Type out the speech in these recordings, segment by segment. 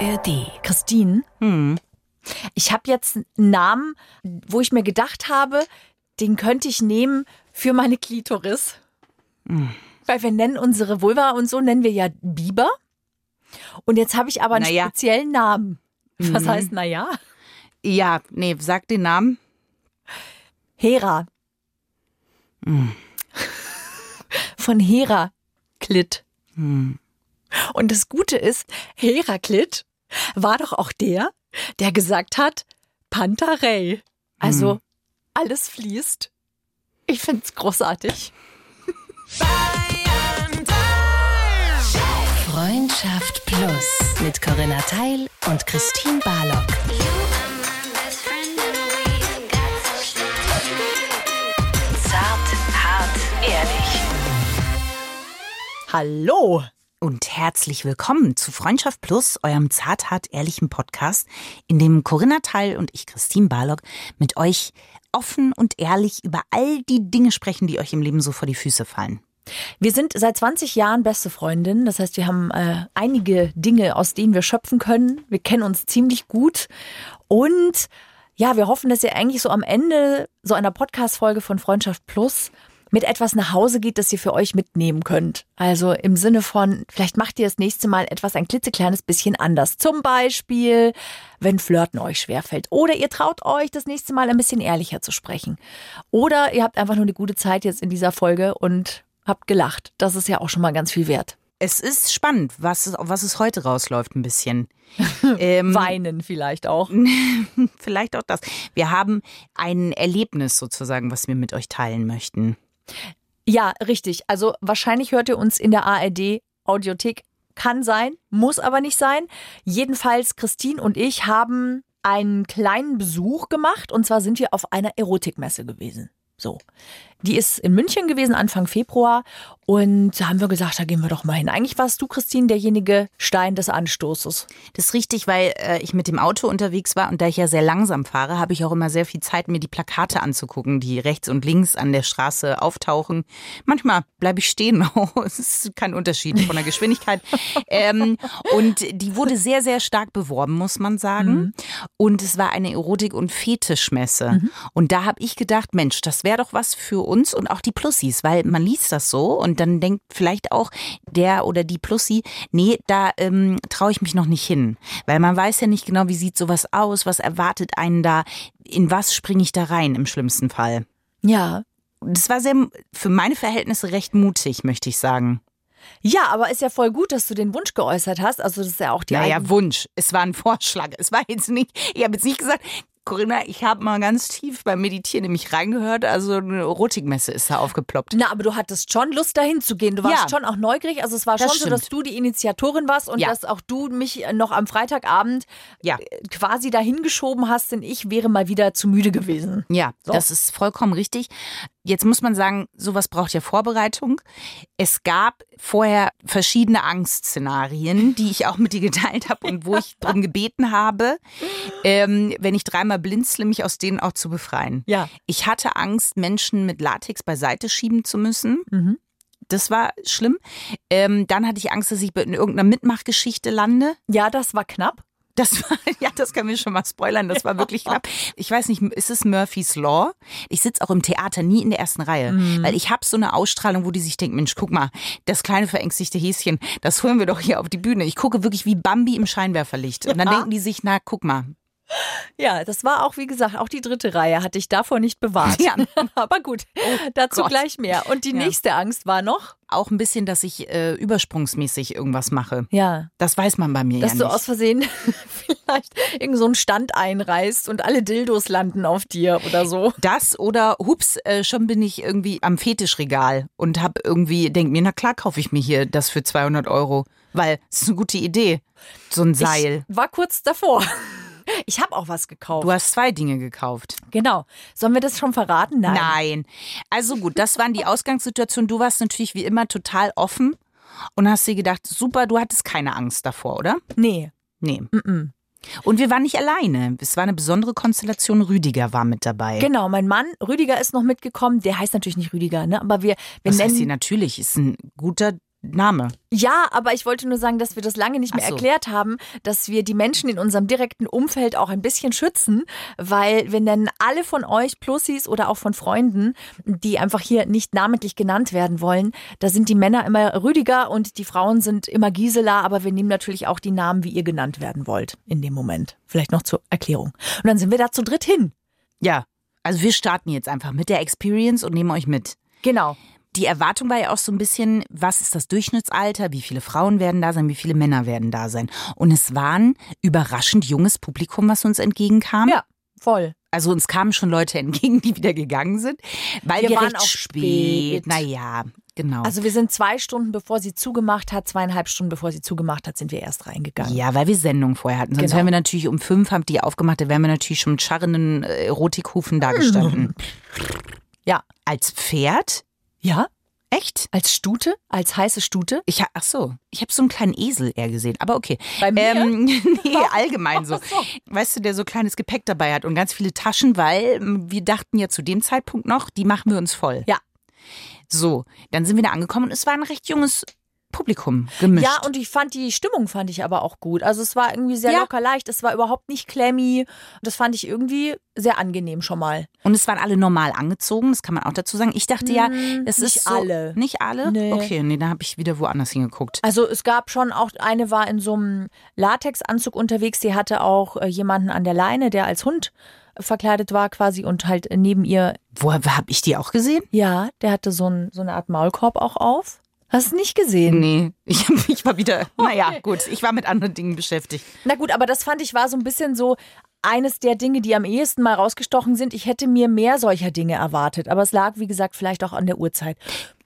ARD. Christine, ich habe jetzt einen Namen, wo ich mir gedacht habe, den könnte ich nehmen für meine Klitoris. Weil wir nennen unsere Vulva und so nennen wir ja Biber. Und jetzt habe ich aber einen Naja. speziellen Namen. Was heißt naja? Ja, nee, sag den Namen. Hera. Von Heraklit. Und das Gute ist, Heraklit war doch auch der, der gesagt hat, Pantarei. Also alles fließt. Ich find's großartig. Freundschaft Plus mit Corinna Teil und Christine Barlock. Zart, hart, ehrlich. Hallo. Und herzlich willkommen zu Freundschaft Plus, eurem zarthart ehrlichen Podcast, in dem Corinna Teil und ich, Christine Barlock, mit euch offen und ehrlich über all die Dinge sprechen, die euch im Leben so vor die Füße fallen. Wir sind seit 20 Jahren beste Freundinnen. Das heißt, wir haben äh, einige Dinge, aus denen wir schöpfen können. Wir kennen uns ziemlich gut. Und ja, wir hoffen, dass ihr eigentlich so am Ende so einer Podcast-Folge von Freundschaft Plus mit etwas nach Hause geht, das ihr für euch mitnehmen könnt. Also im Sinne von, vielleicht macht ihr das nächste Mal etwas ein klitzekleines bisschen anders. Zum Beispiel, wenn Flirten euch schwerfällt. Oder ihr traut euch, das nächste Mal ein bisschen ehrlicher zu sprechen. Oder ihr habt einfach nur eine gute Zeit jetzt in dieser Folge und habt gelacht. Das ist ja auch schon mal ganz viel wert. Es ist spannend, was, es- was es heute rausläuft, ein bisschen. ähm, Weinen vielleicht auch. vielleicht auch das. Wir haben ein Erlebnis sozusagen, was wir mit euch teilen möchten. Ja, richtig. Also wahrscheinlich hört ihr uns in der ARD Audiothek. Kann sein, muss aber nicht sein. Jedenfalls, Christine und ich haben einen kleinen Besuch gemacht und zwar sind wir auf einer Erotikmesse gewesen. So. Die ist in München gewesen, Anfang Februar. Und da haben wir gesagt, da gehen wir doch mal hin. Eigentlich warst du, Christine, derjenige Stein des Anstoßes. Das ist richtig, weil äh, ich mit dem Auto unterwegs war und da ich ja sehr langsam fahre, habe ich auch immer sehr viel Zeit, mir die Plakate anzugucken, die rechts und links an der Straße auftauchen. Manchmal bleibe ich stehen, es ist kein Unterschied von der Geschwindigkeit. ähm, und die wurde sehr, sehr stark beworben, muss man sagen. Und es war eine Erotik- und Fetischmesse. Und da habe ich gedacht, Mensch, das wäre doch was für uns und auch die Plussis, weil man liest das so und dann denkt vielleicht auch der oder die Plussi, nee, da ähm, traue ich mich noch nicht hin. Weil man weiß ja nicht genau, wie sieht sowas aus, was erwartet einen da, in was springe ich da rein im schlimmsten Fall. Ja. Das war sehr, für meine Verhältnisse recht mutig, möchte ich sagen. Ja, aber ist ja voll gut, dass du den Wunsch geäußert hast. Also das ist ja auch die Naja, Wunsch. Es war ein Vorschlag. Es war jetzt nicht, ich habe jetzt nicht gesagt, Corinna, ich habe mal ganz tief beim Meditieren nämlich reingehört, also eine Erotikmesse ist da aufgeploppt. Na, aber du hattest schon Lust, dahin zu gehen. Du warst Ja. schon auch neugierig. Also es war Das schon so, dass stimmt. du die Initiatorin warst und Ja. dass auch du mich noch am Freitagabend Ja. äh, quasi dahin geschoben hast, denn ich wäre mal wieder zu müde gewesen. Ja, So. das ist vollkommen richtig. Jetzt muss man sagen, sowas braucht ja Vorbereitung. Es gab vorher verschiedene Angstszenarien, die ich auch mit dir geteilt habe und wo ich darum gebeten habe, ähm, wenn ich dreimal blinzle, mich aus denen auch zu befreien. Ja. Ich hatte Angst, Menschen mit Latex beiseite schieben zu müssen. Mhm. Das war schlimm. Ähm, dann hatte ich Angst, dass ich in irgendeiner Mitmachgeschichte lande. Ja, das war knapp. Das war, ja, das können wir schon mal spoilern. Das war wirklich knapp. Ich weiß nicht, ist es Murphy's Law? Ich sitze auch im Theater nie in der ersten Reihe, weil ich habe so eine Ausstrahlung, wo die sich denken, Mensch, guck mal, das kleine verängstigte Häschen, das holen wir doch hier auf die Bühne. Ich gucke wirklich wie Bambi im Scheinwerferlicht. Und dann Ja. denken die sich, na, guck mal. Ja, das war auch, wie gesagt, auch die dritte Reihe hatte ich davor nicht bewahrt. Ja. Aber gut, dazu Gott. gleich mehr. Und die Ja. nächste Angst war noch, Auch ein bisschen, dass ich äh, übersprungsmäßig irgendwas mache. ja, Das weiß man bei mir dass ja du nicht. aus Versehen vielleicht irgend so einen Stand einreißt und alle Dildos landen auf dir oder so. Das oder hups, äh, schon bin ich irgendwie am Fetischregal und hab irgendwie, denk mir, na klar kaufe ich mir hier das für 200 Euro, weil es ist eine gute Idee, so ein Seil. Ich war kurz davor. Ich habe auch was gekauft. Du hast zwei Dinge gekauft. genau. Sollen wir das schon verraten? Nein. Nein. Also gut, das waren die Ausgangssituationen. Du warst natürlich wie immer total offen und hast dir gedacht, super, du hattest keine Angst davor, oder? Nee. Nee. Und wir waren nicht alleine. Es war eine besondere Konstellation. Rüdiger war mit dabei. Genau, mein Mann, Rüdiger ist noch mitgekommen. Der heißt natürlich nicht Rüdiger, ne? Aber wir, wir Was heißt nennen sie natürlich? Ist ein guter Name. Ja, aber ich wollte nur sagen, dass wir das lange nicht mehr so. erklärt haben, dass wir die Menschen in unserem direkten Umfeld auch ein bisschen schützen, weil wir nennen alle von euch Plussis oder auch von Freunden, die einfach hier nicht namentlich genannt werden wollen. Da sind die Männer immer Rüdiger und die Frauen sind immer Gisela, aber wir nehmen natürlich auch die Namen, wie ihr genannt werden wollt in dem Moment. Vielleicht noch zur Erklärung. Und dann sind wir da zu dritt hin. Ja. Also wir starten jetzt einfach mit der Experience und nehmen euch mit. Genau. Die Erwartung war ja auch so ein bisschen, was ist das Durchschnittsalter, wie viele Frauen werden da sein, wie viele Männer werden da sein. Und es war ein überraschend junges Publikum, was uns entgegenkam. Ja, voll. Also uns kamen schon Leute entgegen, die wieder gegangen sind, weil wir, Wir waren recht auch spät. spät. Naja, genau. Also wir sind zwei Stunden, bevor sie zugemacht hat, zweieinhalb Stunden, bevor sie zugemacht hat, sind wir erst reingegangen. ja, weil wir Sendung vorher hatten. Sonst Genau. wären wir natürlich um fünf, haben die aufgemacht, da wären wir natürlich schon mit scharrenden äh, Erotikhufen da gestanden. Ja. Als Pferd? Ja? Echt? Als Stute? Als heiße Stute? Ich ha ach so, ich habe so einen kleinen Esel eher gesehen, aber okay. Bei mir? Ähm, nee, allgemein so. Weißt du, der so kleines Gepäck dabei hat und ganz viele Taschen, weil wir dachten ja zu dem Zeitpunkt noch, die machen wir uns voll. Ja. So, dann sind wir da angekommen und es war ein recht junges Publikum gemischt. Ja, und ich fand die Stimmung fand ich aber auch gut. Also es war irgendwie sehr Ja. locker leicht. Es war überhaupt nicht klemmy. Das fand ich irgendwie sehr angenehm schon mal. Und es waren alle normal angezogen, das kann man auch dazu sagen. Ich dachte ja, Mm, es nicht ist so, alle. Nicht alle? Nee. Okay, nee, da habe ich wieder woanders hingeguckt. Also es gab schon auch, eine war in so einem Latexanzug unterwegs, die hatte auch äh, jemanden an der Leine, der als Hund verkleidet war quasi und halt neben ihr, Wo habe ich die auch gesehen? ja, der hatte so, ein, so eine Art Maulkorb auch auf. Hast du nicht gesehen? Nee, ich, ich war wieder, naja, gut, ich war mit anderen Dingen beschäftigt. Na gut, aber das fand ich war so ein bisschen so eines der Dinge, die am ehesten mal rausgestochen sind. Ich hätte mir mehr solcher Dinge erwartet, aber es lag, wie gesagt, vielleicht auch an der Uhrzeit.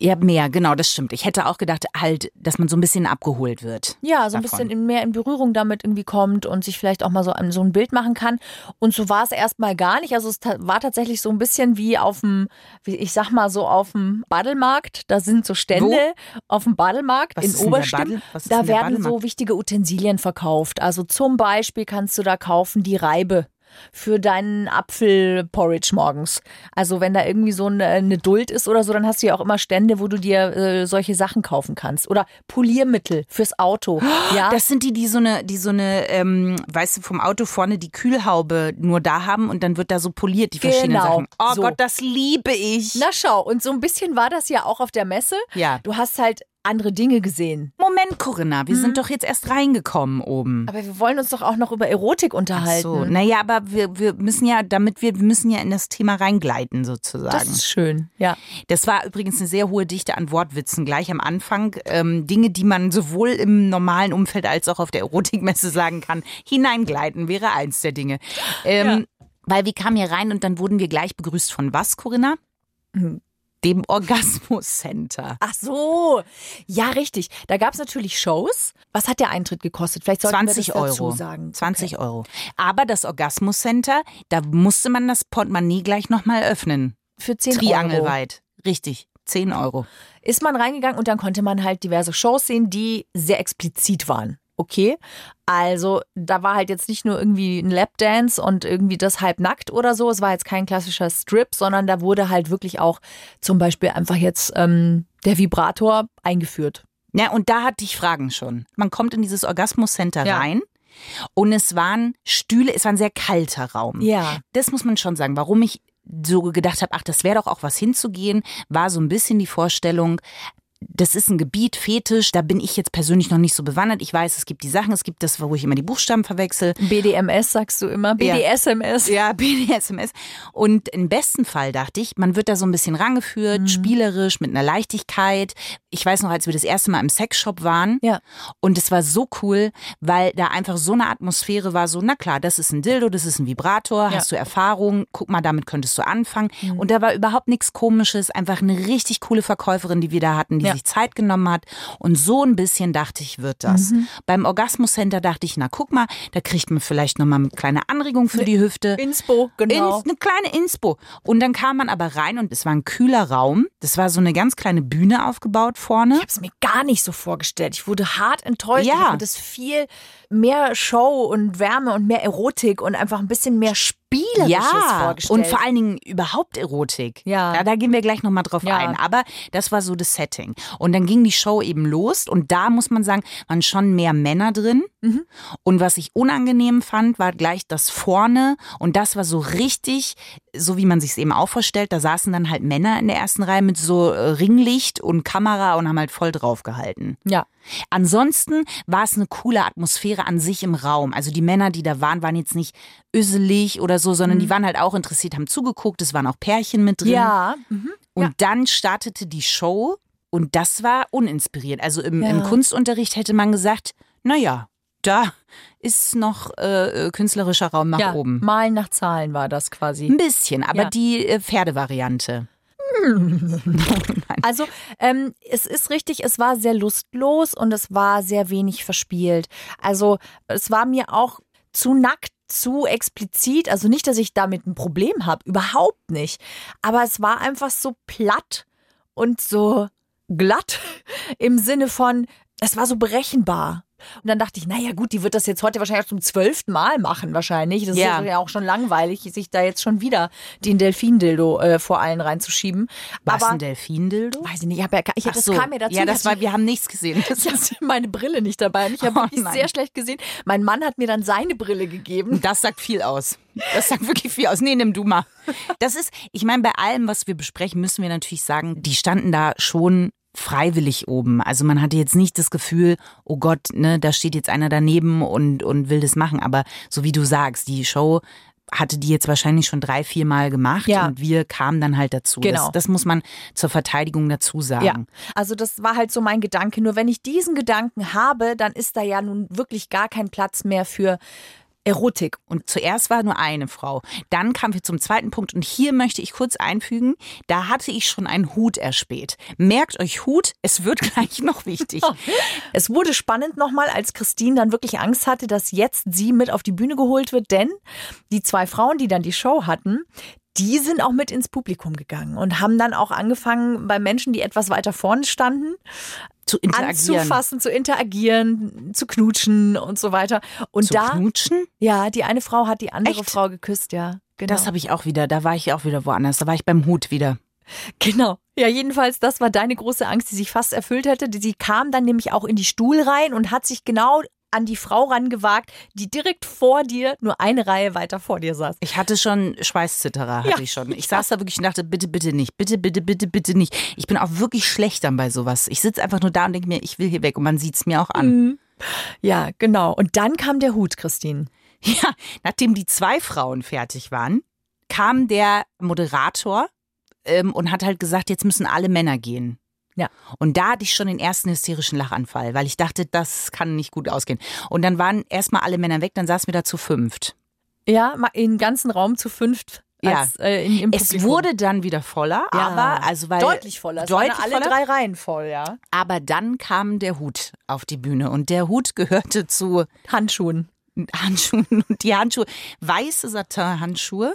Ja, mehr, genau, das stimmt. Ich hätte auch gedacht, halt, dass man so ein bisschen abgeholt wird. Ja, so ein Davon. bisschen in, mehr in Berührung damit irgendwie kommt und sich vielleicht auch mal so, ein- so ein Bild machen kann. Und so war es erstmal gar nicht. Also es war tatsächlich so ein bisschen wie auf dem, wie ich sag mal so auf dem Badelmarkt. Da sind so Stände auf dem Badelmarkt Was in Oberstimm. Da werden so wichtige Utensilien verkauft. Also zum Beispiel kannst du da kaufen die Reibe für deinen Apfelporridge morgens. Also wenn da irgendwie so eine, eine Duld ist oder so, dann hast du ja auch immer Stände, wo du dir äh, solche Sachen kaufen kannst. Oder Poliermittel fürs Auto. Ja, Das sind die, die so eine, die so eine, ähm, weißt du, vom Auto vorne die Kühlhaube nur da haben und dann wird da so poliert, die verschiedenen Genau, Sachen. Oh so. Gott, das liebe ich. Na schau, und so ein bisschen war das ja auch auf der Messe. Ja. Du hast halt andere Dinge gesehen. Moment, Corinna, wir Mhm. sind doch jetzt erst reingekommen oben. Aber wir wollen uns doch auch noch über Erotik Ach unterhalten. so, naja, aber wir, wir müssen ja, damit wir, wir müssen ja in das Thema reingleiten sozusagen. das ist schön, ja. Das war übrigens eine sehr hohe Dichte an Wortwitzen gleich am Anfang. Ähm, Dinge, die man sowohl im normalen Umfeld als auch auf der Erotikmesse sagen kann. Hineingleiten wäre eins der Dinge. Ähm, Weil wir kamen hier rein und dann wurden wir gleich begrüßt von was, Corinna? Dem Orgasmus Center. Ach so, ja, richtig. Da gab es natürlich Shows. Was hat der Eintritt gekostet? Vielleicht sollten 20 wir das dazu Euro. sagen. 20 Euro. Aber das Orgasmus Center, da musste man das Portemonnaie gleich nochmal öffnen. Für 10 Euro. Triangelweit. Richtig. 10 Euro. Ist man reingegangen und dann konnte man halt diverse Shows sehen, die sehr explizit waren. Okay, also da war halt jetzt nicht nur irgendwie ein Lapdance und irgendwie das halbnackt oder so. Es war jetzt kein klassischer Strip, sondern da wurde halt wirklich auch zum Beispiel einfach jetzt ähm, der Vibrator eingeführt. Ja, und da hatte ich Fragen schon. Man kommt in dieses Orgasmus Center Ja. rein und es waren Stühle, es war ein sehr kalter Raum. Ja. Das muss man schon sagen. Warum ich so gedacht habe, ach, das wäre doch auch was hinzugehen, war so ein bisschen die Vorstellung, das ist ein Gebiet, Fetisch, da bin ich jetzt persönlich noch nicht so bewandert. Ich weiß, es gibt die Sachen, es gibt das, wo ich immer die Buchstaben verwechsel. BDMS sagst du immer, Ja. BDSMS. Ja, BDSMS. Und im besten Fall dachte ich, man wird da so ein bisschen rangeführt, spielerisch, mit einer Leichtigkeit. Ich weiß noch, als wir das erste Mal im Sexshop waren. Ja. Und es war so cool, weil da einfach so eine Atmosphäre war, so, na klar, das ist ein Dildo, das ist ein Vibrator, hast du Erfahrung, guck mal, damit könntest du anfangen. Und da war überhaupt nichts Komisches, einfach eine richtig coole Verkäuferin, die wir da hatten, die Ja. sich Zeit genommen hat. Und so ein bisschen dachte ich, wird das. Beim Orgasmus Center dachte ich, na guck mal, da kriegt man vielleicht nochmal eine kleine Anregung für die Hüfte. Inspo, genau. Ins, eine kleine Inspo. Und dann kam man aber rein und es war ein kühler Raum. Das war so eine ganz kleine Bühne aufgebaut vorne. Ich habe es mir gar nicht so vorgestellt. Ich wurde hart enttäuscht. Ja. Ich das viel mehr Show und Wärme und mehr Erotik und einfach ein bisschen mehr Spiel Spielerisches ja, vorgestellt. und vor allen Dingen überhaupt Erotik. Ja. Da, da gehen wir gleich nochmal drauf Ja. ein. Aber das war so das Setting. Und dann ging die Show eben los und da muss man sagen, waren schon mehr Männer drin. Mhm. Und was ich unangenehm fand, war gleich das vorne. Und das war so richtig, so wie man sich es eben auch vorstellt. Da saßen dann halt Männer in der ersten Reihe mit so äh, Ringlicht und Kamera und haben halt voll drauf gehalten. ja. Ansonsten war es eine coole Atmosphäre an sich im Raum. Also die Männer, die da waren, waren jetzt nicht öselig oder so, sondern die waren halt auch interessiert, haben zugeguckt. Es waren auch Pärchen mit drin. Ja. Mhm. Und ja. dann startete die Show und das war uninspirierend. Also im, Ja. im Kunstunterricht hätte man gesagt, naja, da ist noch äh, äh, künstlerischer Raum nach ja. oben. Malen nach Zahlen war das quasi. Ein bisschen, aber Ja. die äh, Pferdevariante. Also ähm, es ist richtig, es war sehr lustlos und es war sehr wenig verspielt. Also es war mir auch zu nackt, zu explizit. Also nicht, dass ich damit ein Problem habe, überhaupt nicht. Aber es war einfach so platt und so glatt im Sinne von, es war so berechenbar. Und dann dachte ich, naja gut, die wird das jetzt heute wahrscheinlich auch zum zwölften Mal machen wahrscheinlich. Das Ja. ist ja auch schon langweilig, sich da jetzt schon wieder den Delfin-Dildo äh, vor allen reinzuschieben. Was Aber ein Delfin-Dildo? Weiß ich nicht, ich hab ja, ich, das so. kam mir dazu. Ja, das war, wir haben nichts gesehen. Das ich hatte meine Brille nicht dabei und ich habe Oh nein. sehr schlecht gesehen. Mein Mann hat mir dann seine Brille gegeben. Das sagt viel aus. Das sagt wirklich viel aus. Nee, nimm du mal. Das ist, ich meine, bei allem, was wir besprechen, müssen wir natürlich sagen, die standen da schon freiwillig oben. Also man hatte jetzt nicht das Gefühl, oh Gott, ne, da steht jetzt einer daneben und, und will das machen. Aber so wie du sagst, die Show hatte die jetzt wahrscheinlich schon drei, vier Mal gemacht Ja. und wir kamen dann halt dazu. Genau. Das, das muss man zur Verteidigung dazu sagen. Ja, also das war halt so mein Gedanke. Nur wenn ich diesen Gedanken habe, dann ist da ja nun wirklich gar kein Platz mehr für Erotik. Und zuerst war nur eine Frau. Dann kamen wir zum zweiten Punkt. Und hier möchte ich kurz einfügen, da hatte ich schon einen Hut erspäht. Merkt euch Hut, es wird gleich noch wichtig. Es wurde spannend nochmal, als Christine dann wirklich Angst hatte, dass jetzt sie mit auf die Bühne geholt wird, denn die zwei Frauen, die dann die Show hatten, die sind auch mit ins Publikum gegangen und haben dann auch angefangen, bei Menschen, die etwas weiter vorne standen, Zu interagieren. anzufassen, zu interagieren, zu knutschen und so weiter. Und Zu da, knutschen? ja, die eine Frau hat die andere Echt? Frau geküsst, ja. Genau. Das habe ich auch wieder. Da war ich auch wieder woanders. Da war ich beim Hut wieder. Genau. Ja, jedenfalls, das war deine große Angst, die sich fast erfüllt hätte. Sie kam dann nämlich auch in die Stuhlreihen und hat sich genau an die Frau rangewagt, die direkt vor dir, nur eine Reihe weiter vor dir saß. Ich hatte schon Schweißzitterer, hatte Ja. ich schon. Ich saß da wirklich und dachte, bitte, bitte nicht, bitte, bitte, bitte, bitte nicht. Ich bin auch wirklich schlecht dann bei sowas. Ich sitze einfach nur da und denke mir, ich will hier weg und man sieht es mir auch an. Ja, genau. Und dann kam der Hut, Christine. Ja, nachdem die zwei Frauen fertig waren, kam der Moderator ähm, und hat halt gesagt, jetzt müssen alle Männer gehen. Ja. Und da hatte ich schon den ersten hysterischen Lachanfall, weil ich dachte, das kann nicht gut ausgehen. Und dann waren erstmal alle Männer weg, dann saßen wir da zu fünft. Ja, im ganzen Raum zu fünft. Ja. Als, äh, in, Es wurde dann wieder voller, ja, aber also weil deutlich voller. Es deutlich alle voller. drei Reihen voll, ja. Aber dann kam der Hut auf die Bühne und der Hut gehörte zu Handschuhen. Handschuhen und die Handschuhe, weiße Satin-Handschuhe.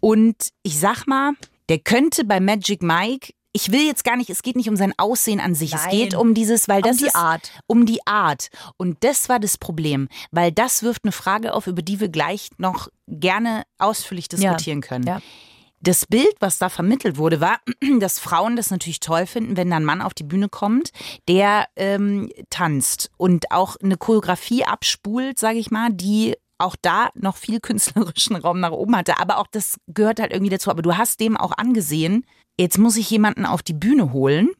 Und ich sag mal, der könnte bei Magic Mike, ich will jetzt gar nicht, es geht nicht um sein Aussehen an sich, es Nein. geht um dieses, weil das die ist, Art. Um die Art. Und das war das Problem, weil das wirft eine Frage auf, über die wir gleich noch gerne ausführlich diskutieren können. ja. Das Bild, was da vermittelt wurde, war, dass Frauen das natürlich toll finden, wenn da ein Mann auf die Bühne kommt, der ähm, tanzt und auch eine Choreografie abspult, sage ich mal, die auch da noch viel künstlerischen Raum nach oben hatte. Aber auch das gehört halt irgendwie dazu. Aber du hast dem auch angesehen, jetzt muss ich jemanden auf die Bühne holen,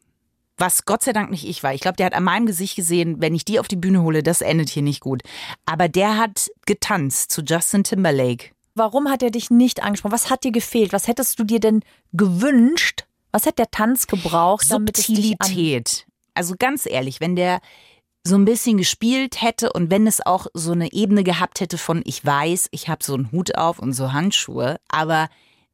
was Gott sei Dank nicht ich war. Ich glaube, der hat an meinem Gesicht gesehen, wenn ich die auf die Bühne hole, das endet hier nicht gut. Aber der hat getanzt zu Justin Timberlake. Warum hat er dich nicht angesprochen? Was hat dir gefehlt? Was hättest du dir denn gewünscht? Was hat der Tanz gebraucht, Subtilität. Also ganz ehrlich, wenn der so ein bisschen gespielt hätte und wenn es auch so eine Ebene gehabt hätte von, ich weiß, ich habe so einen Hut auf und so Handschuhe, aber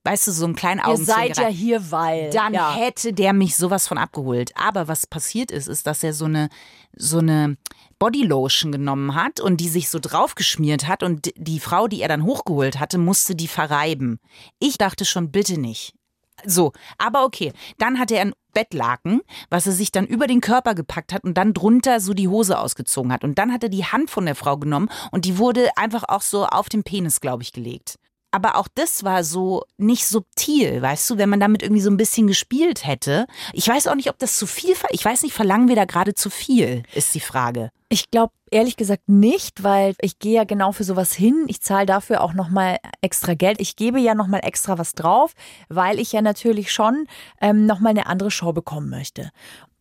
weißt du, so einen kleinen Ihr seid ja hier, weil. dann ja. hätte der mich sowas von abgeholt. Aber was passiert ist, ist, dass er so eine, so eine Bodylotion genommen hat und die sich so draufgeschmiert hat und die Frau, die er dann hochgeholt hatte, musste die verreiben. Ich dachte schon, bitte nicht. So, aber okay. Dann hatte er ein Bettlaken, was er sich dann über den Körper gepackt hat und dann drunter so die Hose ausgezogen hat. Und dann hat er die Hand von der Frau genommen und die wurde einfach auch so auf den Penis, glaube ich, gelegt. aber auch das war so nicht subtil, weißt du, wenn man damit irgendwie so ein bisschen gespielt hätte. Ich weiß auch nicht, ob das zu viel, ich weiß nicht, verlangen wir da gerade zu viel, ist die Frage. Ich glaube ehrlich gesagt nicht, weil ich gehe ja genau für sowas hin. Ich zahle dafür auch nochmal extra Geld. Ich gebe ja nochmal extra was drauf, weil ich ja natürlich schon ähm, nochmal eine andere Show bekommen möchte.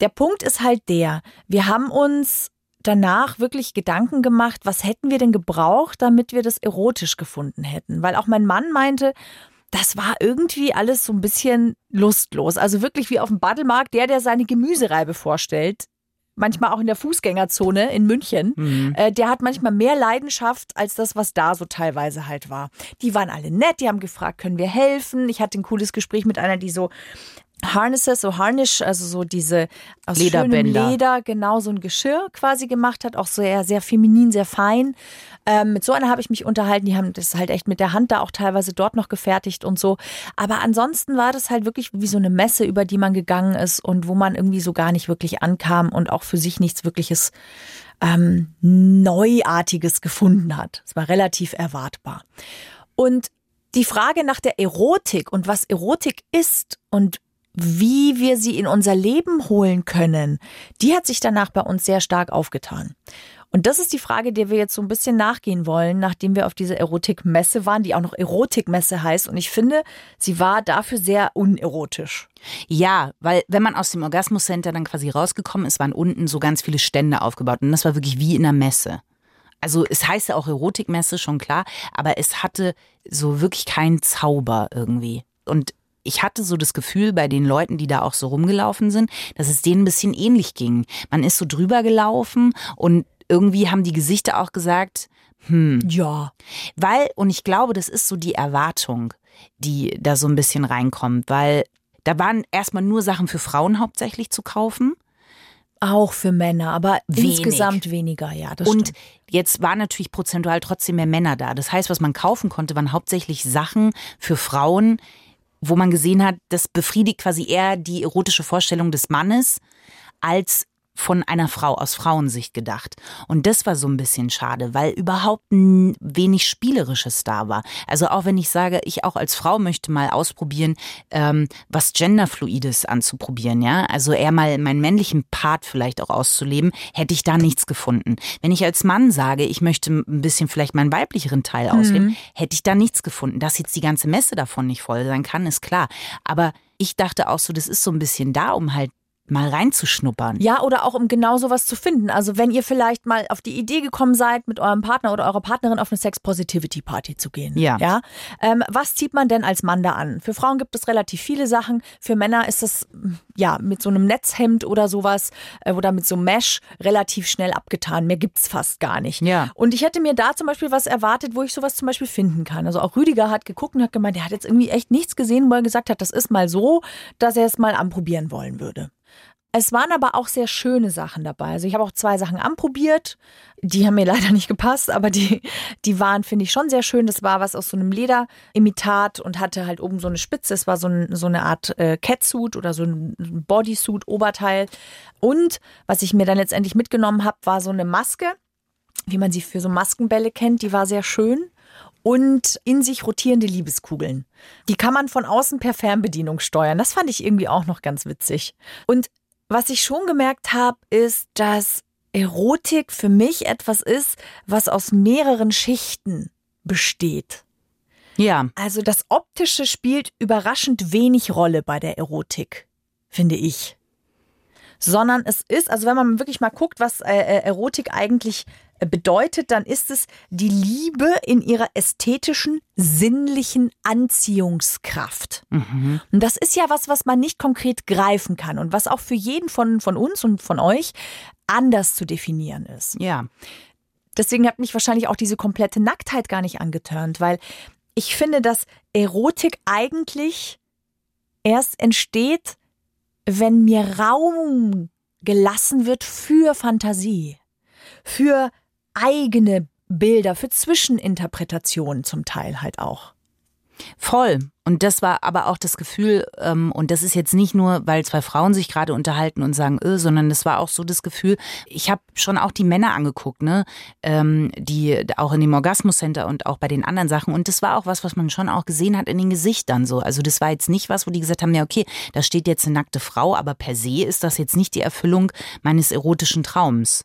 Der Punkt ist halt der, wir haben uns danach wirklich Gedanken gemacht, was hätten wir denn gebraucht, damit wir das erotisch gefunden hätten. Weil auch mein Mann meinte, das war irgendwie alles so ein bisschen lustlos. Also wirklich wie auf dem Battlemarkt, der, der seine Gemüsereibe vorstellt, manchmal auch in der Fußgängerzone in München, mhm. äh, der hat manchmal mehr Leidenschaft als das, was da so teilweise halt war. Die waren alle nett, die haben gefragt, können wir helfen? Ich hatte ein cooles Gespräch mit einer, die so Harnesses, so Harnish, also so diese aus Lederbänder. Leder, genau so ein Geschirr quasi gemacht hat, auch sehr, sehr feminin, sehr fein. Ähm, mit so einer habe ich mich unterhalten, die haben das halt echt mit der Hand da auch teilweise dort noch gefertigt und so. Aber ansonsten war das halt wirklich wie so eine Messe, über die man gegangen ist und wo man irgendwie so gar nicht wirklich ankam und auch für sich nichts wirkliches ähm, Neuartiges gefunden hat. Es war relativ erwartbar. Und die Frage nach der Erotik und was Erotik ist und wie wir sie in unser Leben holen können, die hat sich danach bei uns sehr stark aufgetan. Und das ist die Frage, der wir jetzt so ein bisschen nachgehen wollen, nachdem wir auf dieser Erotikmesse waren, die auch noch Erotikmesse heißt. Und ich finde, sie war dafür sehr unerotisch. Ja, weil wenn man aus dem Orgasmus Center dann quasi rausgekommen ist, waren unten so ganz viele Stände aufgebaut. Und das war wirklich wie in einer Messe. Also es heißt ja auch Erotikmesse, schon klar, aber es hatte so wirklich keinen Zauber irgendwie. Und ich hatte so das Gefühl bei den Leuten, die da auch so rumgelaufen sind, dass es denen ein bisschen ähnlich ging. Man ist so drüber gelaufen und irgendwie haben die Gesichter auch gesagt, hm. Ja. Weil, und ich glaube, das ist so die Erwartung, die da so ein bisschen reinkommt, weil da waren erstmal nur Sachen für Frauen hauptsächlich zu kaufen. Auch für Männer, aber Wenig. insgesamt weniger, ja. und stimmt. jetzt waren natürlich prozentual trotzdem mehr Männer da. Das heißt, was man kaufen konnte, waren hauptsächlich Sachen für Frauen, wo man gesehen hat, das befriedigt quasi eher die erotische Vorstellung des Mannes als von einer Frau aus Frauensicht gedacht. Und das war so ein bisschen schade, weil überhaupt wenig Spielerisches da war. Also auch wenn ich sage, ich auch als Frau möchte mal ausprobieren, ähm, was Genderfluides anzuprobieren, ja, also eher mal meinen männlichen Part vielleicht auch auszuleben, hätte ich da nichts gefunden. Wenn ich als Mann sage, ich möchte ein bisschen vielleicht meinen weiblicheren Teil ausleben, mhm. hätte ich da nichts gefunden. Dass jetzt die ganze Messe davon nicht voll sein kann, ist klar. Aber ich dachte auch so, das ist so ein bisschen da, um halt mal reinzuschnuppern. Ja, oder auch um genau sowas zu finden. Also wenn ihr vielleicht mal auf die Idee gekommen seid, mit eurem Partner oder eurer Partnerin auf eine Sex Positivity Party zu gehen. Ja. ja? Ähm, was zieht man denn als Mann da an? Für Frauen gibt es relativ viele Sachen. Für Männer ist es ja mit so einem Netzhemd oder sowas äh, oder mit so einem Mesh relativ schnell abgetan. Mehr gibt's fast gar nicht. Ja. Und ich hätte mir da zum Beispiel was erwartet, wo ich sowas zum Beispiel finden kann. Also auch Rüdiger hat geguckt und hat gemeint, der hat jetzt irgendwie echt nichts gesehen, wo er gesagt hat, das ist mal so, dass er es mal anprobieren wollen würde. Es waren aber auch sehr schöne Sachen dabei. Also ich habe auch zwei Sachen anprobiert. Die haben mir leider nicht gepasst, aber die, die waren, finde ich, schon sehr schön. Das war was aus so einem Lederimitat und hatte halt oben so eine Spitze. Es war so, ein, so eine Art äh, Catsuit oder so ein Bodysuit-Oberteil. Und was ich mir dann letztendlich mitgenommen habe, war so eine Maske, wie man sie für so Maskenbälle kennt. Die war sehr schön und in sich rotierende Liebeskugeln. Die kann man von außen per Fernbedienung steuern. Das fand ich irgendwie auch noch ganz witzig. Und was ich schon gemerkt habe, ist, dass Erotik für mich etwas ist, was aus mehreren Schichten besteht. Ja. Also das Optische spielt überraschend wenig Rolle bei der Erotik, finde ich. Sondern es ist, also wenn man wirklich mal guckt, was äh, äh Erotik eigentlich bedeutet, dann ist es die Liebe in ihrer ästhetischen, sinnlichen Anziehungskraft. Mhm. Und das ist ja was, was man nicht konkret greifen kann und was auch für jeden von, von uns und von euch anders zu definieren ist. Ja. Deswegen hat mich wahrscheinlich auch diese komplette Nacktheit gar nicht angetörnt, weil ich finde, dass Erotik eigentlich erst entsteht, wenn mir Raum gelassen wird für Fantasie, für eigene Bilder, für Zwischeninterpretationen zum Teil halt auch. Voll. Und das war aber auch das Gefühl, ähm, und das ist jetzt nicht nur, weil zwei Frauen sich gerade unterhalten und sagen, öh, sondern das war auch so das Gefühl, ich habe schon auch die Männer angeguckt, ne, ähm, die auch in dem Orgasmus-Center und auch bei den anderen Sachen. Und das war auch was, was man schon auch gesehen hat in den Gesichtern so. Also das war jetzt nicht was, wo die gesagt haben, ja, okay, da steht jetzt eine nackte Frau, aber per se ist das jetzt nicht die Erfüllung meines erotischen Traums.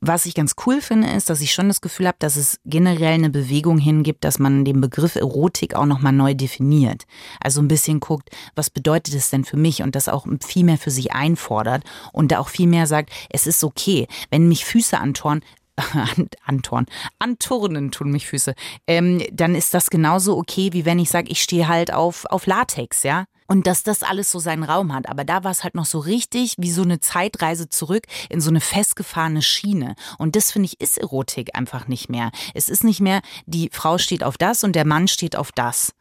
Was ich ganz cool finde, ist, dass ich schon das Gefühl habe, dass es generell eine Bewegung hingibt, dass man den Begriff Erotik auch nochmal neu definiert. Also ein bisschen guckt, was bedeutet es denn für mich und das auch viel mehr für sich einfordert und da auch viel mehr sagt, es ist okay, wenn mich Füße antorn, Antorn, Anturnen tun mich Füße, ähm, dann ist das genauso okay, wie wenn ich sage, ich stehe halt auf, auf Latex, ja. Und dass das alles so seinen Raum hat. Aber da war es halt noch so richtig wie so eine Zeitreise zurück in so eine festgefahrene Schiene. Und das finde ich ist Erotik einfach nicht mehr. Es ist nicht mehr, die Frau steht auf das und der Mann steht auf das.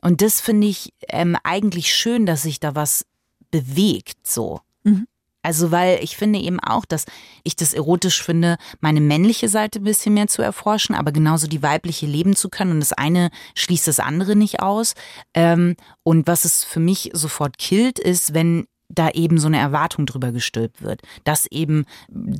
Und das finde ich ähm, eigentlich schön, dass sich da was bewegt so. Mhm. Also, weil ich finde eben auch, dass ich das erotisch finde, meine männliche Seite ein bisschen mehr zu erforschen, aber genauso die weibliche leben zu können. Und das eine schließt das andere nicht aus. Ähm, und was es für mich sofort killt, ist, wenn da eben so eine Erwartung drüber gestülpt wird, dass eben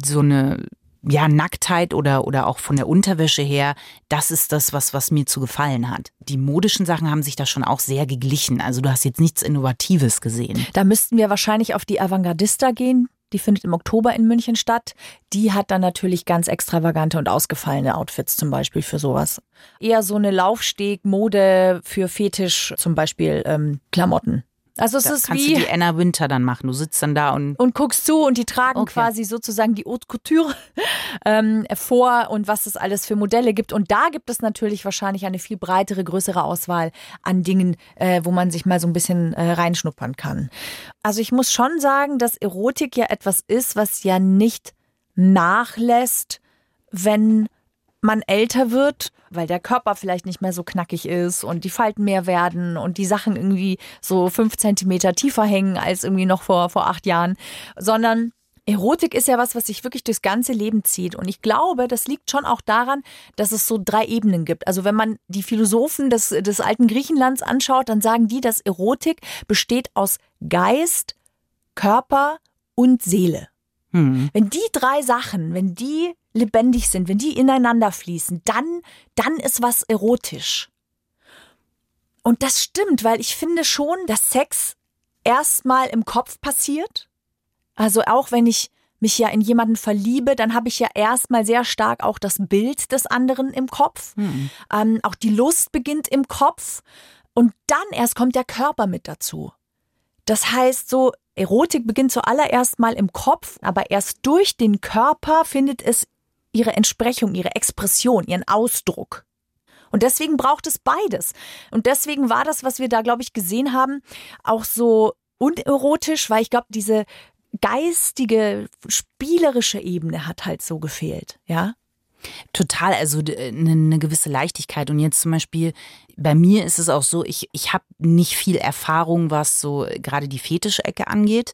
so eine ja, Nacktheit oder, oder auch von der Unterwäsche her, das ist das, was, was mir zu gefallen hat. Die modischen Sachen haben sich da schon auch sehr geglichen. Also du hast jetzt nichts Innovatives gesehen. Da müssten wir wahrscheinlich auf die Avantgardista gehen. Die findet im Oktober in München statt. Die hat dann natürlich ganz extravagante und ausgefallene Outfits zum Beispiel für sowas. Eher so eine Laufsteg-Mode für Fetisch, zum Beispiel ähm, Klamotten. Also es da ist kannst wie du die Anna Winter dann machen. Du sitzt dann da und und guckst zu und die tragen Okay. quasi sozusagen die Haute Couture ähm, vor und was es alles für Modelle gibt. Und da gibt es natürlich wahrscheinlich eine viel breitere, größere Auswahl an Dingen, äh, wo man sich mal so ein bisschen äh, reinschnuppern kann. Also ich muss schon sagen, dass Erotik ja etwas ist, was ja nicht nachlässt, wenn man älter wird, weil der Körper vielleicht nicht mehr so knackig ist und die Falten mehr werden und die Sachen irgendwie so fünf Zentimeter tiefer hängen als irgendwie noch vor, vor acht Jahren, sondern Erotik ist ja was, was sich wirklich durchs ganze Leben zieht. Und ich glaube, das liegt schon auch daran, dass es so drei Ebenen gibt. Also wenn man die Philosophen des, des alten Griechenlands anschaut, dann sagen die, dass Erotik besteht aus Geist, Körper und Seele. hm, Wenn die drei Sachen, wenn die lebendig sind, wenn die ineinander fließen, dann, dann ist was erotisch. Und das stimmt, weil ich finde schon, dass Sex erstmal im Kopf passiert. Also auch wenn ich mich ja in jemanden verliebe, dann habe ich ja erstmal sehr stark auch das Bild des anderen im Kopf. hm. Ähm, auch die Lust beginnt im Kopf. Und dann erst kommt der Körper mit dazu. Das heißt, so Erotik beginnt zuallererst mal im Kopf, aber erst durch den Körper findet es ihre Entsprechung, ihre Expression, ihren Ausdruck. Und deswegen braucht es beides. Und deswegen war das, was wir da, glaube ich, gesehen haben, auch so unerotisch, weil ich glaube, diese geistige, spielerische Ebene hat halt so gefehlt, ja. Total, also eine ne gewisse Leichtigkeit. Und jetzt zum Beispiel, bei mir ist es auch so, ich, ich habe nicht viel Erfahrung, was so gerade die Fetischecke angeht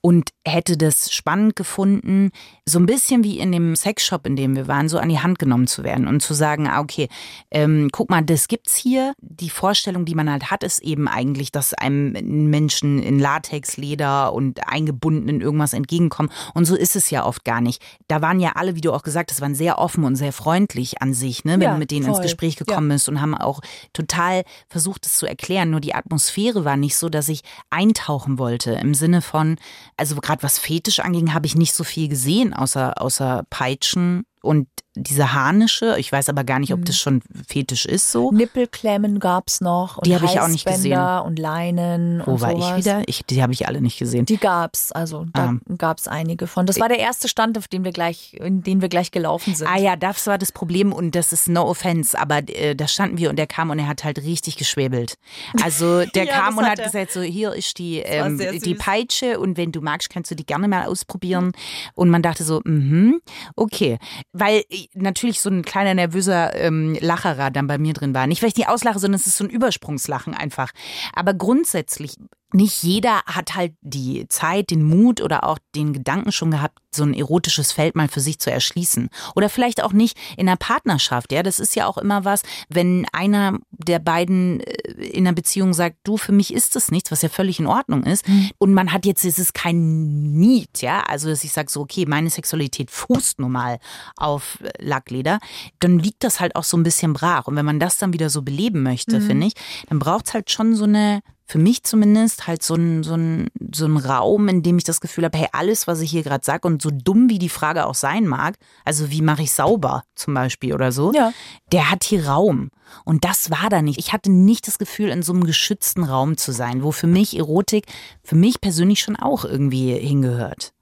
und hätte das spannend gefunden, so ein bisschen wie in dem Sexshop, in dem wir waren, so an die Hand genommen zu werden und zu sagen, ah, okay, ähm, guck mal, das gibt's hier. Die Vorstellung, die man halt hat, ist eben eigentlich, dass einem Menschen in Latex, Leder und eingebunden in irgendwas entgegenkommen. Und so ist es ja oft gar nicht. Da waren ja alle, wie du auch gesagt hast, waren sehr offen und sehr freundlich an sich, ne, wenn Ja, du mit denen ins voll. Gespräch gekommen bist und haben auch total versucht, es zu erklären. Nur die Atmosphäre war nicht so, dass ich eintauchen wollte. Im Sinne von, also gerade was Fetisch anging, habe ich nicht so viel gesehen, außer, außer Peitschen und diese Harnische. Ich weiß aber gar nicht, Mhm. ob das schon Fetisch ist so. Nippelklemmen gab's noch und Die hab ich auch nicht Halsbänder und Leinen Wo und war sowas. ich wieder? Ich, die habe ich alle nicht gesehen. Die gab's, also da Ah. gab's einige von. Das war der erste Stand, auf den wir gleich, in den wir gleich gelaufen sind. Ah ja, das war das Problem und das ist no offense, aber äh, da standen wir und der kam und er hat halt richtig geschwebelt. Also der Ja, kam und hat hat gesagt, so hier ist die, ähm, die. Peitsche und wenn du magst, kannst du die gerne mal ausprobieren. Und man dachte so, mhm, okay. Weil natürlich so ein kleiner nervöser ähm, Lacherer dann bei mir drin war. Nicht, weil ich die auslache, sondern es ist so ein Übersprungslachen einfach. Aber grundsätzlich nicht jeder hat halt die Zeit, den Mut oder auch den Gedanken schon gehabt, so ein erotisches Feld mal für sich zu erschließen. Oder vielleicht auch nicht in einer Partnerschaft. Ja, das ist ja auch immer was, wenn einer der beiden äh, in einer Beziehung sagt, du, für mich ist das nichts, was ja völlig in Ordnung ist. Mhm. Und man hat jetzt, es ist kein Need, ja. Also, dass ich sage so, okay, meine Sexualität fußt nun mal auf Lackleder, dann liegt das halt auch so ein bisschen brach. Und wenn man das dann wieder so beleben möchte, mhm. finde ich, dann braucht es halt schon so eine für mich zumindest halt so ein, so ein, so ein Raum, in dem ich das Gefühl habe, hey, alles, was ich hier gerade sage und so dumm wie die Frage auch sein mag, also wie mache ich sauber zum Beispiel oder so, ja. der hat hier Raum. Und das war da nicht. Ich hatte nicht das Gefühl, in so einem geschützten Raum zu sein, wo für mich Erotik, für mich persönlich schon auch irgendwie hingehört.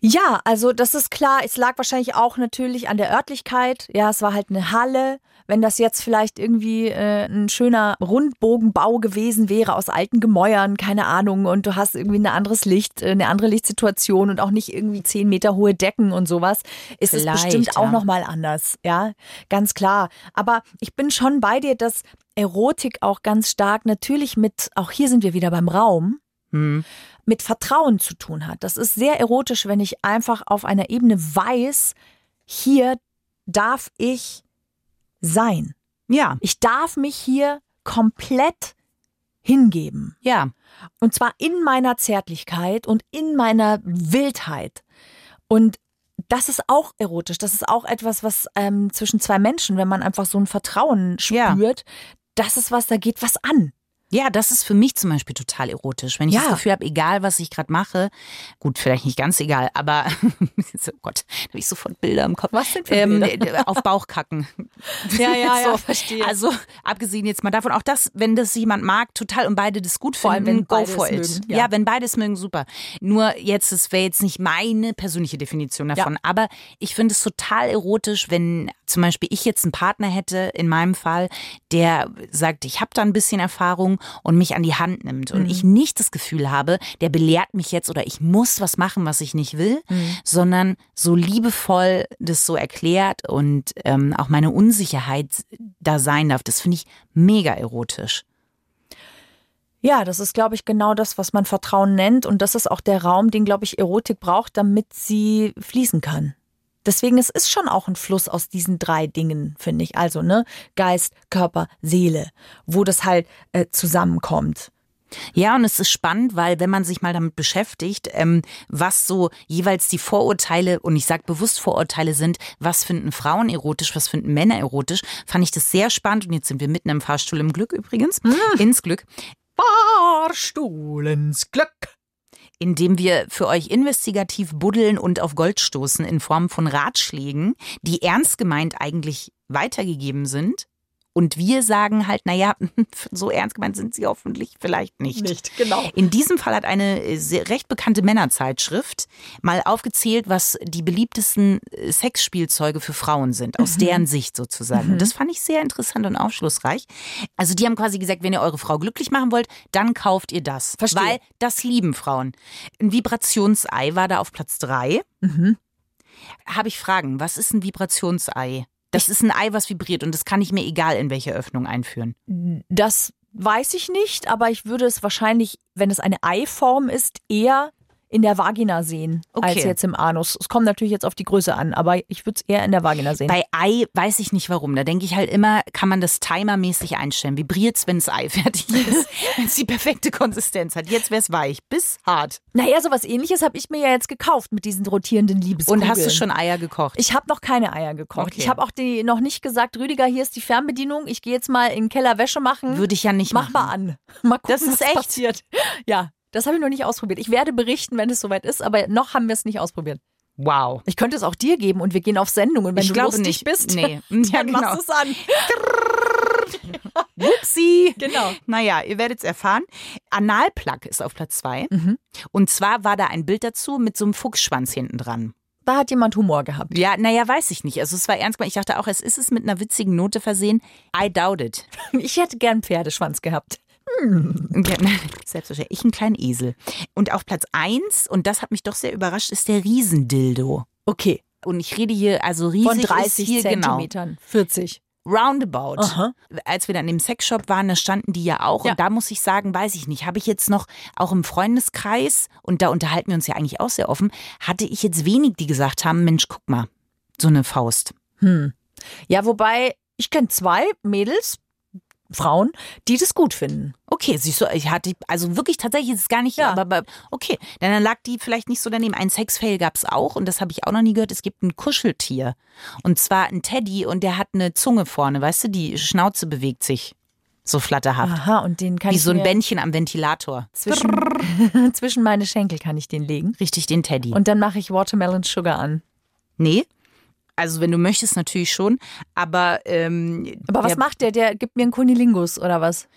Ja, also das ist klar. Es lag wahrscheinlich auch natürlich an der Örtlichkeit. Ja, es war halt eine Halle. Wenn das jetzt vielleicht irgendwie äh, ein schöner Rundbogenbau gewesen wäre aus alten Gemäuern, keine Ahnung, und du hast irgendwie ein anderes Licht, äh, eine andere Lichtsituation und auch nicht irgendwie zehn Meter hohe Decken und sowas, ist vielleicht, es bestimmt ja. auch nochmal anders. Ja, ganz klar. Aber ich bin schon bei dir, dass Erotik auch ganz stark natürlich mit, auch hier sind wir wieder beim Raum, hm mit Vertrauen zu tun hat. Das ist sehr erotisch, wenn ich einfach auf einer Ebene weiß, hier darf ich sein. Ja. Ich darf mich hier komplett hingeben. Ja. Und zwar in meiner Zärtlichkeit und in meiner Wildheit. Und das ist auch erotisch. Das ist auch etwas, was ähm, zwischen zwei Menschen, wenn man einfach so ein Vertrauen spürt, ja. das ist was, da geht was an. Ja, das ist für mich zum Beispiel total erotisch. Wenn ich ja. das Gefühl habe, egal was ich gerade mache, gut, vielleicht nicht ganz egal, aber oh Gott, da habe ich sofort Bilder im Kopf. Was denn für ähm, Bilder? auf Bauchkacken. Ja, ja, so. ja, verstehe. Also abgesehen jetzt mal davon, auch das, wenn das jemand mag, total und beide das gut Vor finden, allem, go for it. Ja. ja. wenn beides mögen, super. Nur jetzt, es wäre jetzt nicht meine persönliche Definition davon, ja. aber ich finde es total erotisch, wenn zum Beispiel ich jetzt einen Partner hätte, in meinem Fall, der sagt, ich habe da ein bisschen Erfahrung und mich an die Hand nimmt und mhm. ich nicht das Gefühl habe, der belehrt mich jetzt oder ich muss was machen, was ich nicht will, mhm. sondern so liebevoll das so erklärt und ähm, auch meine Unsicherheit da sein darf. Das finde ich mega erotisch. Ja, das ist, glaube ich, genau das, was man Vertrauen nennt. Und das ist auch der Raum, den, glaube ich, Erotik braucht, damit sie fließen kann. Deswegen, es ist schon auch ein Fluss aus diesen drei Dingen, finde ich. Also, ne, Geist, Körper, Seele, wo das halt äh, zusammenkommt. Ja, und es ist spannend, weil wenn man sich mal damit beschäftigt, ähm, was so jeweils die Vorurteile, und ich sage bewusst Vorurteile sind, was finden Frauen erotisch, was finden Männer erotisch, fand ich das sehr spannend. Und jetzt sind wir mitten im Fahrstuhl im Glück übrigens, mhm. ins Glück. Fahrstuhl ins Glück indem wir für euch investigativ buddeln und auf Gold stoßen in Form von Ratschlägen, die ernst gemeint eigentlich weitergegeben sind und wir sagen halt, naja, so ernst gemeint sind sie hoffentlich vielleicht nicht. Nicht, genau. In diesem Fall hat eine recht bekannte Männerzeitschrift mal aufgezählt, was die beliebtesten äh, Sexspielzeuge für Frauen sind, aus mhm. deren Sicht sozusagen. Mhm. Das fand ich sehr interessant und aufschlussreich. Also die haben quasi gesagt, wenn ihr eure Frau glücklich machen wollt, dann kauft ihr das. Verstehe. Weil das lieben Frauen. Ein Vibrationsei war da auf Platz drei. Mhm. Habe ich Fragen, was ist ein Vibrationsei? Das ist ein Ei, was vibriert und das kann ich mir egal in welche Öffnung einführen. Das weiß ich nicht, aber ich würde es wahrscheinlich, wenn es eine Eiform ist, eher in der Vagina sehen, okay. als jetzt im Anus. Es kommt natürlich jetzt auf die Größe an, aber ich würde es eher in der Vagina sehen. Bei Ei weiß ich nicht warum. Da denke ich halt immer, kann man das timermäßig einstellen. Vibriert es, wenn das Ei fertig ist, wenn es die perfekte Konsistenz hat. Jetzt wäre es weich, bis hart. Naja, sowas ähnliches habe ich mir ja jetzt gekauft mit diesen rotierenden Liebeskugeln. Und hast du schon Eier gekocht? Ich habe noch keine Eier gekocht. Okay. Ich habe auch die noch nicht gesagt, Rüdiger, hier ist die Fernbedienung. Ich gehe jetzt mal in den Keller Wäsche machen. Würde ich ja nicht Mach machen. Mach mal an. Mal gucken, das ist was echt. passiert. Ja, das habe ich noch nicht ausprobiert. Ich werde berichten, wenn es soweit ist, aber noch haben wir es nicht ausprobiert. Wow. Ich könnte es auch dir geben und wir gehen auf Sendung. Und wenn ich du lustig nicht. bist, nee. dann ja, genau. machst du es an. Upsi. Genau. Naja, ihr werdet es erfahren. Analplug ist auf Platz zwei. Mhm. Und zwar war da ein Bild dazu mit so einem Fuchsschwanz hinten dran. Da hat jemand Humor gehabt. Ja, naja, weiß ich nicht. Also es war ernst gemeint. Ich dachte auch, es ist es mit einer witzigen Note versehen. I doubt it. Ich hätte gern Pferdeschwanz gehabt. Hm. Ja, selbstverständlich. Ich ein kleiner Esel. Und auf Platz 1, und das hat mich doch sehr überrascht, ist der Riesendildo. Okay. Und ich rede hier, also riesig Von 30 hier, genau. Zentimetern, genau. 40. roundabout. Aha. Als wir dann im Sexshop waren, da standen die ja auch. Ja. Und da muss ich sagen, weiß ich nicht, habe ich jetzt noch auch im Freundeskreis, und da unterhalten wir uns ja eigentlich auch sehr offen, hatte ich jetzt wenig, die gesagt haben, Mensch, guck mal, so eine Faust. Hm. Ja, wobei, ich kenne zwei Mädels, Frauen, die das gut finden. Okay, siehst du, ich hatte, also wirklich tatsächlich ist es gar nicht, Ja. aber, aber okay, dann, dann lag die vielleicht nicht so daneben. Ein Sexfail gab es auch und das habe ich auch noch nie gehört. Es gibt ein Kuscheltier und zwar ein Teddy und der hat eine Zunge vorne, weißt du, die Schnauze bewegt sich so flatterhaft. Aha, und den kann Wie ich so ein Bändchen am Ventilator. zwischen, zwischen meine Schenkel kann ich den legen. Richtig, den Teddy. Und dann mache ich Watermelon Sugar an. nee, also wenn du möchtest, natürlich schon, aber ähm, Aber was der, macht der? Der gibt mir einen Kunilingus oder was?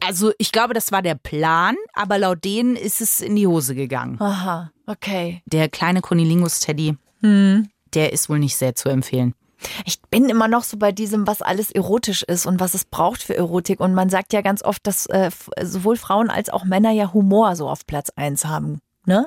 Also ich glaube, das war der Plan, aber laut denen ist es in die Hose gegangen. Aha, okay. Der kleine Kunilingus-Teddy, Hm. der ist wohl nicht sehr zu empfehlen. Ich bin immer noch so bei diesem, was alles erotisch ist und was es braucht für Erotik. Und man sagt ja ganz oft, dass äh, sowohl Frauen als auch Männer ja Humor so auf Platz eins haben. Ne?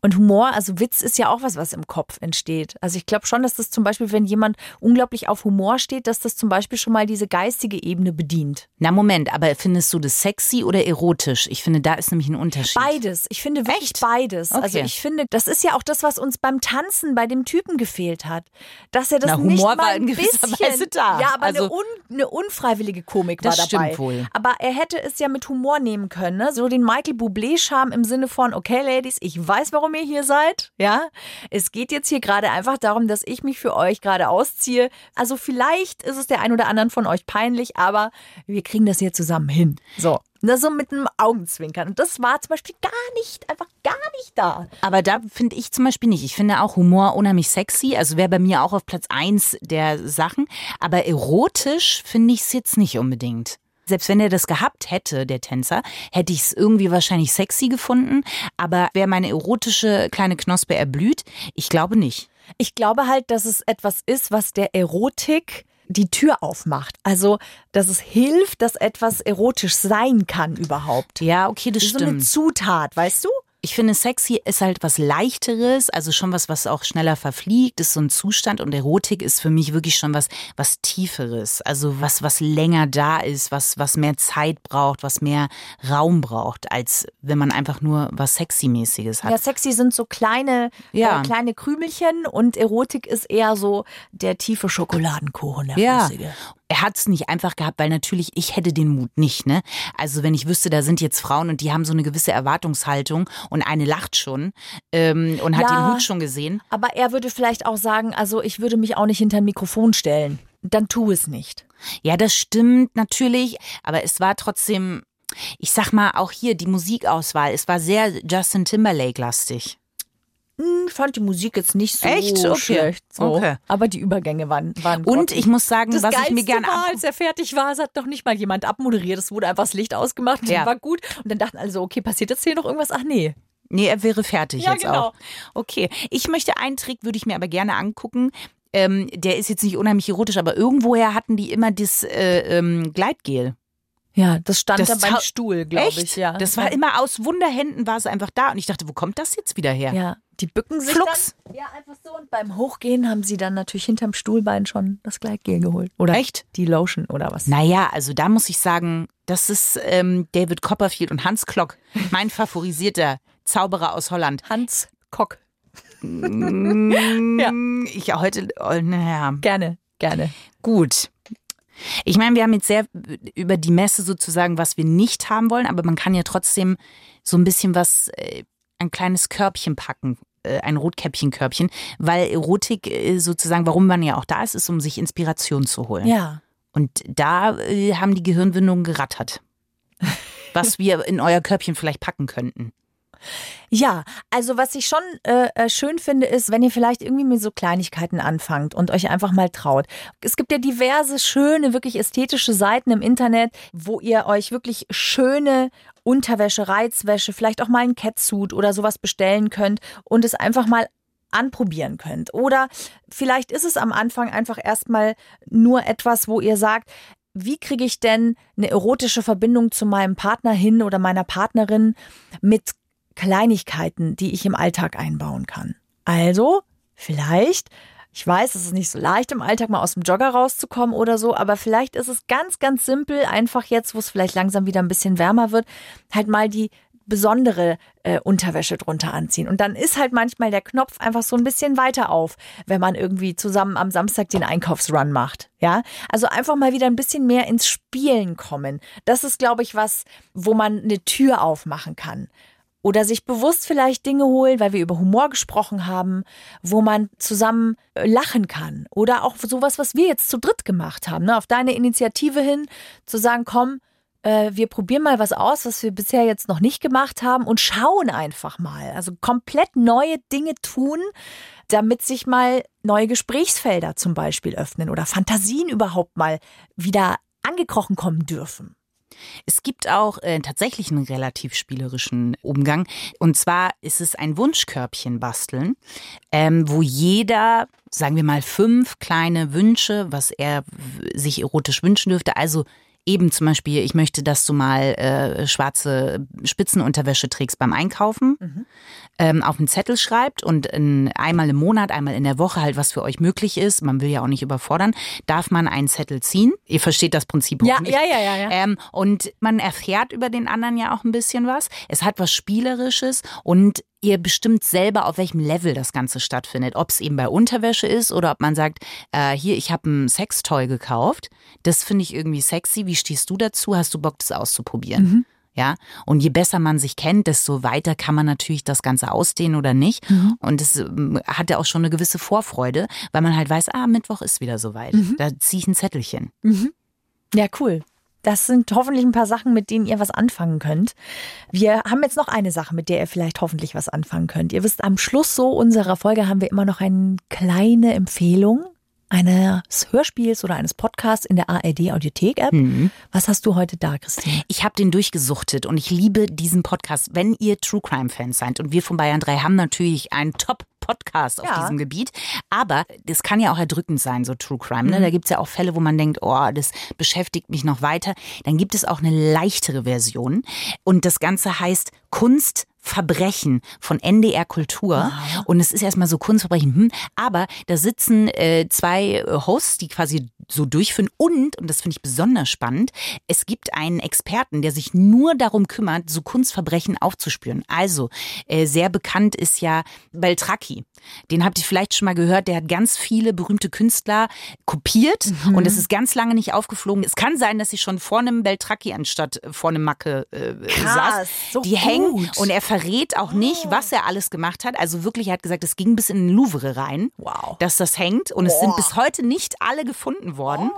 Und Humor, also Witz ist ja auch was, was im Kopf entsteht. Also ich glaube schon, dass das zum Beispiel, wenn jemand unglaublich auf Humor steht, dass das zum Beispiel schon mal diese geistige Ebene bedient. Na Moment, aber findest du das sexy oder erotisch? Ich finde, da ist nämlich ein Unterschied. Beides. Ich finde wirklich Echt? beides. Also Okay. ich finde, das ist ja auch das, was uns beim Tanzen bei dem Typen gefehlt hat. Dass er das Na, nicht Humor mal war ein bisschen, Weise da. Ja, aber Also- eine, un, eine unfreiwillige Komik war dabei. stimmt wohl. Aber er hätte es ja mit Humor nehmen können. Ne? So den Michael Bublé-Charme im Sinne von, okay, Ladies, ich weiß, warum ihr hier seid. Ja, es geht jetzt hier gerade einfach darum, dass ich mich für euch gerade ausziehe. Also vielleicht ist es der ein oder anderen von euch peinlich, aber wir kriegen das hier zusammen hin. So. Ne, so mit einem Augenzwinkern. Und das war zum Beispiel gar nicht, einfach gar nicht da. Aber da finde ich zum Beispiel nicht. Ich finde auch Humor unheimlich sexy. Also wäre bei mir auch auf Platz eins der Sachen. Aber erotisch finde ich es jetzt nicht unbedingt. Selbst wenn er das gehabt hätte, der Tänzer, hätte ich es irgendwie wahrscheinlich sexy gefunden. Aber wäre meine erotische kleine Knospe erblüht? Ich glaube nicht. Ich glaube halt, dass es etwas ist, was der Erotik die Tür aufmacht. Also, dass es hilft, dass etwas erotisch sein kann überhaupt. Ja, okay, das Das ist so eine stimmt. Zutat, weißt du? Ich finde, sexy ist halt was Leichteres, also schon was, was auch schneller verfliegt, ist so ein Zustand und Erotik ist für mich wirklich schon was, was Tieferes, also was, was länger da ist, was, was mehr Zeit braucht, was mehr Raum braucht, als wenn man einfach nur was Sexy-mäßiges hat. Ja, sexy sind so kleine, Ja. äh, kleine Krümelchen und Erotik ist eher so der tiefe Schokoladenkuchen, der Ja. flüssige. Er hat es nicht einfach gehabt, weil natürlich ich hätte den Mut nicht, ne? Also wenn ich wüsste, da sind jetzt Frauen und die haben so eine gewisse Erwartungshaltung und eine lacht schon ähm, und hat Ja. den Hut schon gesehen. Aber er würde vielleicht auch sagen, also ich würde mich auch nicht hinter ein Mikrofon stellen. Dann tu es nicht. Ja, das stimmt natürlich, aber es war trotzdem, ich sag mal, auch hier die Musikauswahl, es war sehr Justin Timberlake-lastig. Hm, Ich fand die Musik jetzt nicht so Echt? Okay. schlecht. So. Okay. Aber die Übergänge waren, waren Und ich muss sagen, Das was Geilste ich mir gerne war, als er fertig war, es hat noch nicht mal jemand abmoderiert. Es wurde einfach das Licht ausgemacht und Ja. war gut. Und dann dachten alle so, okay, passiert jetzt hier noch irgendwas? Ach nee. Nee, er wäre fertig Ja, jetzt genau. auch. Okay, ich möchte einen Trick, würde ich mir aber gerne angucken. Ähm, der ist jetzt nicht unheimlich erotisch, aber irgendwoher hatten die immer das äh, ähm, Gleitgel. Ja, das stand Das da beim Stuhl, glaube ich. Ja. Das war immer aus Wunderhänden war es einfach da. Und ich dachte, wo kommt das jetzt wieder her? Ja, die bücken sich Flugs. dann. Ja, einfach so. Und beim Hochgehen haben sie dann natürlich hinterm Stuhlbein schon das Gleitgel geholt. Oder Echt? die Lotion oder was. Naja, also da muss ich sagen, das ist ähm, David Copperfield und Hans Klock, mein favorisierter Zauberer aus Holland. Hans Kock. ja. Ich heute, oh, naja, Gerne, gerne. gut. Ich meine, wir haben jetzt sehr über die Messe sozusagen, was wir nicht haben wollen, aber man kann ja trotzdem so ein bisschen was, äh, ein kleines Körbchen packen, äh, ein Rotkäppchenkörbchen, weil Erotik äh, sozusagen, warum man ja auch da ist, ist, um sich Inspiration zu holen. Ja. Und da haben die Gehirnwindungen gerattert. Was wir in euer Körbchen vielleicht packen könnten. Ja, also was ich schon äh, äh, schön finde, ist, wenn ihr vielleicht irgendwie mit so Kleinigkeiten anfangt und euch einfach mal traut. Es gibt ja diverse schöne, wirklich ästhetische Seiten im Internet, wo ihr euch wirklich schöne Unterwäsche, Reizwäsche, vielleicht auch mal ein Catsuit oder sowas bestellen könnt und es einfach mal anprobieren könnt. Oder vielleicht ist es am Anfang einfach erstmal nur etwas, wo ihr sagt, wie kriege ich denn eine erotische Verbindung zu meinem Partner hin oder meiner Partnerin mit Kleinigkeiten, die ich im Alltag einbauen kann. Also, vielleicht Ich weiß, es ist nicht so leicht im Alltag mal aus dem Jogger rauszukommen oder so, aber vielleicht ist es ganz, ganz simpel, einfach jetzt, wo es vielleicht langsam wieder ein bisschen wärmer wird, halt mal die besondere äh, Unterwäsche drunter anziehen. Und dann ist halt manchmal der Knopf einfach so ein bisschen weiter auf, wenn man irgendwie zusammen am Samstag den Einkaufsrun macht. Ja, also einfach mal wieder ein bisschen mehr ins Spielen kommen. Das ist, glaube ich, was, wo man eine Tür aufmachen kann. Oder sich bewusst vielleicht Dinge holen, weil wir über Humor gesprochen haben, wo man zusammen äh, lachen kann. Oder auch sowas, was wir jetzt zu dritt gemacht haben, ne? auf deine Initiative hin, zu sagen, komm, äh, wir probieren mal was aus, was wir bisher jetzt noch nicht gemacht haben und schauen einfach mal. Also komplett neue Dinge tun, damit sich mal neue Gesprächsfelder zum Beispiel öffnen oder Fantasien überhaupt mal wieder angekrochen kommen dürfen. Es gibt auch äh, tatsächlich einen relativ spielerischen Umgang. Und zwar ist es ein Wunschkörbchen basteln, ähm, wo jeder, sagen wir mal, fünf kleine Wünsche, was er sich erotisch wünschen dürfte, also eben zum Beispiel, ich möchte, dass du mal äh, schwarze Spitzenunterwäsche trägst beim Einkaufen, mhm. ähm, auf einen Zettel schreibt und in, einmal im Monat, einmal in der Woche halt, was für euch möglich ist, man will ja auch nicht überfordern, darf man einen Zettel ziehen. Ihr versteht das Prinzip ja, ja, ja, ja, ja. Ähm, und man erfährt über den anderen ja auch ein bisschen was. Es hat was Spielerisches und ihr bestimmt selber, auf welchem Level das Ganze stattfindet. Ob es eben bei Unterwäsche ist oder ob man sagt, äh, hier, ich habe ein Sextoy gekauft. Das finde ich irgendwie sexy. Wie stehst du dazu? Hast du Bock, das auszuprobieren? Mhm. Ja, und je besser man sich kennt, desto weiter kann man natürlich das Ganze ausdehnen oder nicht. Mhm. Und es ähm, hat ja auch schon eine gewisse Vorfreude, weil man halt weiß, ah, Mittwoch ist wieder soweit. Mhm. Da ziehe ich ein Zettelchen. Mhm. Ja, cool. Das sind hoffentlich ein paar Sachen, mit denen ihr was anfangen könnt. Wir haben jetzt noch eine Sache, mit der ihr vielleicht hoffentlich was anfangen könnt. Ihr wisst, am Schluss so unserer Folge haben wir immer noch eine kleine Empfehlung eines Hörspiels oder eines Podcasts in der ARD Audiothek App. Mhm. Was hast du heute da, Christine? Ich habe den durchgesuchtet und ich liebe diesen Podcast. Wenn ihr True Crime Fans seid und wir von Bayern 3 haben natürlich einen Top Podcast auf diesem Gebiet. Aber das kann ja auch erdrückend sein, so True Crime. Ne? Mhm. Da gibt es ja auch Fälle, wo man denkt, oh, das beschäftigt mich noch weiter. Dann gibt es auch eine leichtere Version. Und das Ganze heißt Kunst Verbrechen von NDR Kultur. Wow. Und es ist erstmal so Kunstverbrechen, hm, aber da sitzen äh, zwei Hosts, die quasi so durchführen. Und, und das finde ich besonders spannend, es gibt einen Experten, der sich nur darum kümmert, so Kunstverbrechen aufzuspüren. Also, äh, sehr bekannt ist ja Beltracchi. Den habt ihr vielleicht schon mal gehört. Der hat ganz viele berühmte Künstler kopiert mhm. und es ist ganz lange nicht aufgeflogen. Es kann sein, dass sie schon vor einem Beltracchi anstatt vor einem Macke äh, Krass, saß. So die gut. hängen und er verrät auch nicht, oh. was er alles gemacht hat. Also wirklich, er hat gesagt, es ging bis in den Louvre rein, wow. dass das hängt. Und Boah. es sind bis heute nicht alle gefunden worden.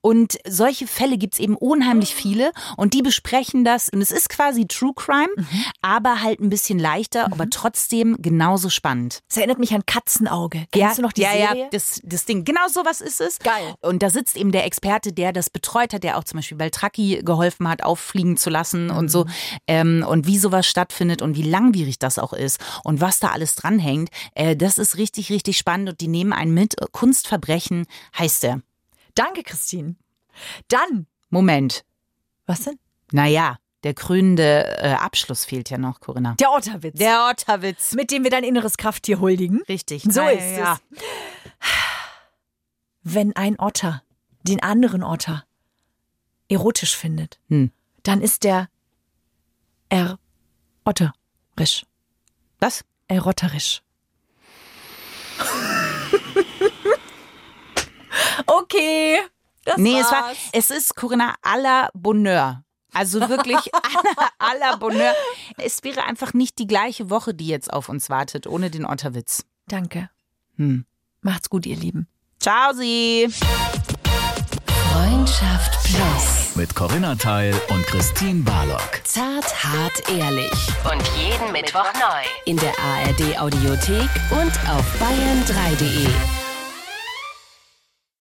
Und solche Fälle gibt es eben unheimlich viele. Und die besprechen das. Und es ist quasi True Crime, mhm. aber halt ein bisschen leichter, mhm. aber trotzdem genauso spannend. Es erinnert mich an Katzenauge. Kennst ja, du noch die ja, Serie? Ja, das, das Ding. Genau sowas ist es. Geil. Und da sitzt eben der Experte, der das betreut hat, der auch zum Beispiel Beltracchi geholfen hat, auffliegen zu lassen mhm. und so. Ähm, und wie sowas stattfindet und wie langwierig das auch ist und was da alles dranhängt. Äh, das ist richtig, richtig spannend und die nehmen einen mit. Kunstverbrechen heißt er. Danke, Christine. Dann. Moment. Was denn? Naja, der krönende äh, Abschluss fehlt ja noch, Corinna. Der Otterwitz. Der Otterwitz. Mit dem wir dein inneres Krafttier huldigen. Richtig. So Na, ist ja. es. Wenn ein Otter den anderen Otter erotisch findet, hm. dann ist der erotterisch. Was? Erotterisch. okay. Das nee, war's. es war, es ist Corinna à la Bonheur. Also wirklich à la Bonheur. Es wäre einfach nicht die gleiche Woche, die jetzt auf uns wartet, ohne den Otterwitz. Danke. Hm. Macht's gut, ihr Lieben. Ciao, Sie. Freundschaft Plus. Mit Corinna Teil und Christine Barlock. Zart, hart, ehrlich. Und jeden Mittwoch neu. In der ARD Audiothek und auf bayern3.de.